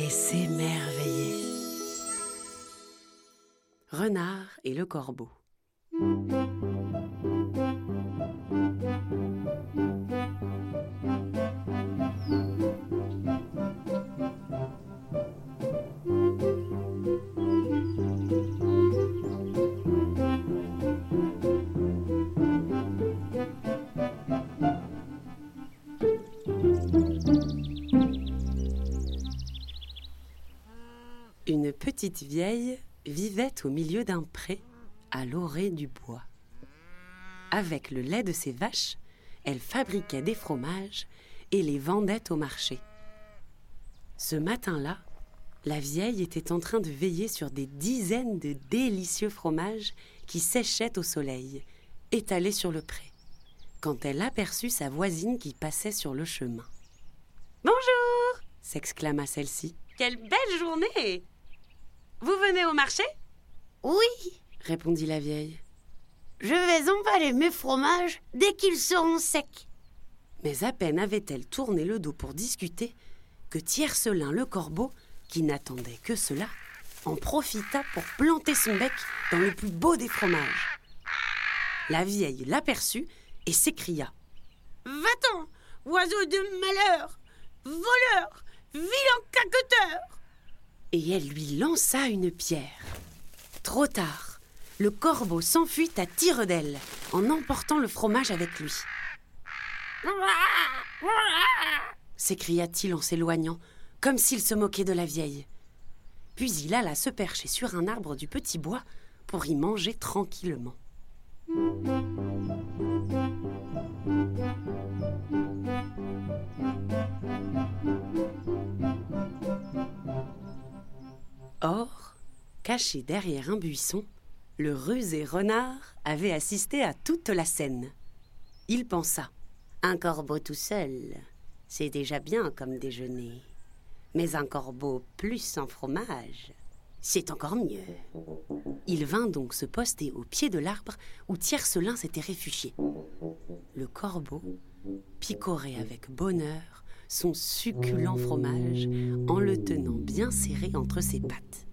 et s'émerveiller. Renard et le corbeau. Une petite vieille vivait au milieu d'un pré à l'orée du bois. Avec le lait de ses vaches, elle fabriquait des fromages et les vendait au marché. Ce matin-là, la vieille était en train de veiller sur des dizaines de délicieux fromages qui séchaient au soleil, étalés sur le pré, quand elle aperçut sa voisine qui passait sur le chemin. Bonjour s'exclama celle-ci. Quelle belle journée Vous venez au marché? Oui, répondit la vieille. je vais emballer mes fromages dès qu'ils seront secs. Mais à peine avait-elle tourné le dos pour discuter que Tiercelin le corbeau, qui n'attendait que cela, en profita pour planter son bec dans le plus beau des fromages. La vieille l'aperçut et s'écria. Va-t'en, oiseau de malheur, voleur, vilain caqueteur Et elle lui lança une pierre. Trop tard, le corbeau s'enfuit à tire d'aile en emportant le fromage avec lui. s'écria-t-il en s'éloignant, comme s'il se moquait de la vieille. Puis il alla se percher sur un arbre du petit bois pour y manger tranquillement. Or, caché derrière un buisson, le rusé renard avait assisté à toute la scène. Il pensa Un corbeau tout seul, c'est déjà bien comme déjeuner. Mais un corbeau plus sans fromage, c'est encore mieux. Il vint donc se poster au pied de l'arbre où Tiercelin s'était réfugié. Le corbeau picorait avec bonheur son succulent fromage en le tenant bien serré entre ses pattes.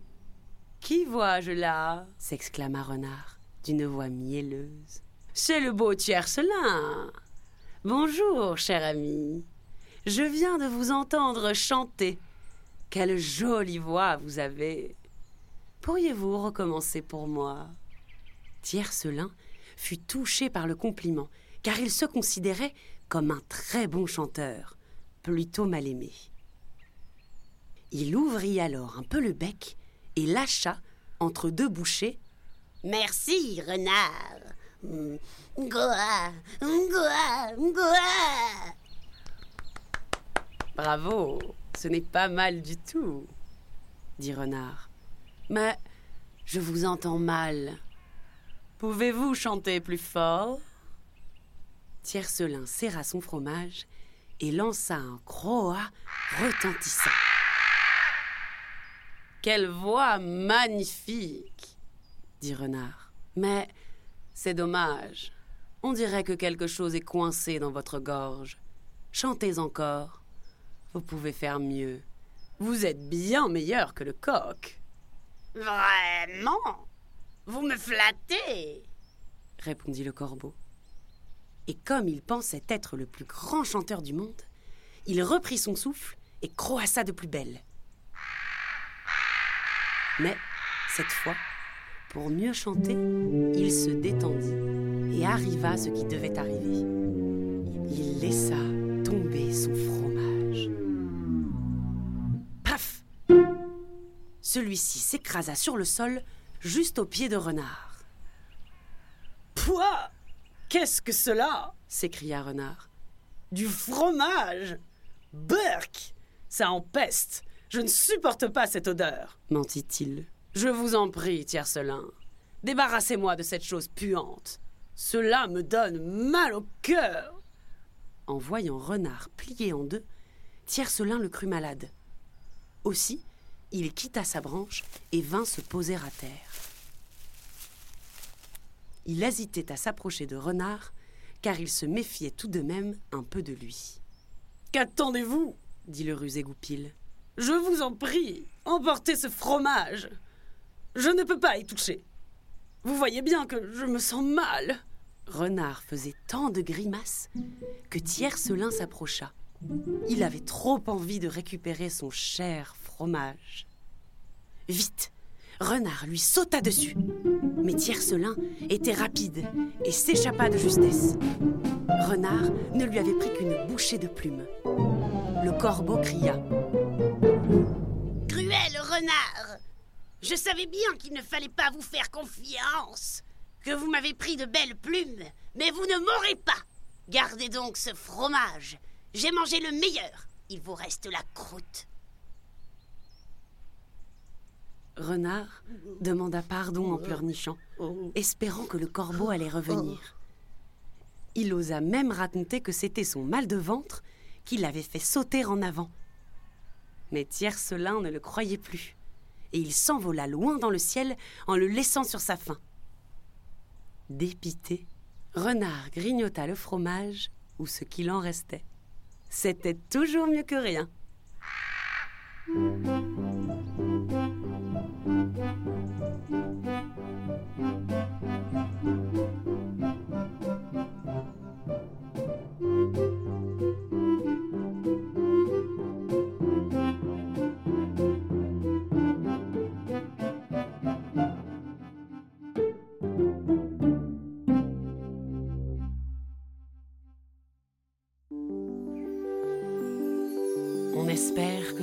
Qui vois-je là? s'exclama Renard d'une voix mielleuse. C'est le beau Tiercelin. Bonjour, cher ami. Je viens de vous entendre chanter. Quelle jolie voix vous avez. Pourriez-vous recommencer pour moi? Tiercelin fut touché par le compliment, car il se considérait comme un très bon chanteur, plutôt mal aimé. Il ouvrit alors un peu le bec et lâcha, entre deux bouchées, Merci, renard. Goa, goa, goa. Bravo, ce n'est pas mal du tout, dit Renard. Mais je vous entends mal. Pouvez-vous chanter plus fort? Tiercelin serra son fromage et lança un croa retentissant. Quelle voix magnifique dit Renard. Mais c'est dommage. On dirait que quelque chose est coincé dans votre gorge. Chantez encore. Vous pouvez faire mieux. Vous êtes bien meilleur que le coq. Vraiment? Vous me flattez répondit le corbeau. Et comme il pensait être le plus grand chanteur du monde, il reprit son souffle et croassa de plus belle. Mais, cette fois, pour mieux chanter, il se détendit et arriva ce qui devait arriver. Il laissa tomber son fromage. Paf Celui-ci s'écrasa sur le sol, juste au pied de Renard. Pouah Qu'est-ce que cela s'écria Renard. Du fromage Burk Ça empeste Je ne supporte pas cette odeur, mentit-il. Je vous en prie, Tiercelin, débarrassez-moi de cette chose puante. Cela me donne mal au cœur. En voyant Renard plié en deux, Tiercelin le crut malade. Aussi, il quitta sa branche et vint se poser à terre. Il hésitait à s'approcher de Renard, car il se méfiait tout de même un peu de lui. Qu'attendez-vous? dit le rusé Goupil. Je vous en prie, emportez ce fromage. Je ne peux pas y toucher. Vous voyez bien que je me sens mal. Renard faisait tant de grimaces que Tiercelin s'approcha. Il avait trop envie de récupérer son cher fromage. Vite, Renard lui sauta dessus. Mais Tiercelin était rapide et s'échappa de justesse. Renard ne lui avait pris qu'une bouchée de plumes. Le corbeau cria. Cruel renard Je savais bien qu'il ne fallait pas vous faire confiance, que vous m'avez pris de belles plumes, mais vous ne m'aurez pas. Gardez donc ce fromage. J'ai mangé le meilleur. Il vous reste la croûte. Renard demanda pardon en pleurnichant, espérant que le corbeau allait revenir. Il osa même raconter que c'était son mal de ventre qui l'avait fait sauter en avant. Mais Tiercelin ne le croyait plus, et il s'envola loin dans le ciel en le laissant sur sa faim. Dépité, Renard grignota le fromage ou ce qu'il en restait. C'était toujours mieux que rien.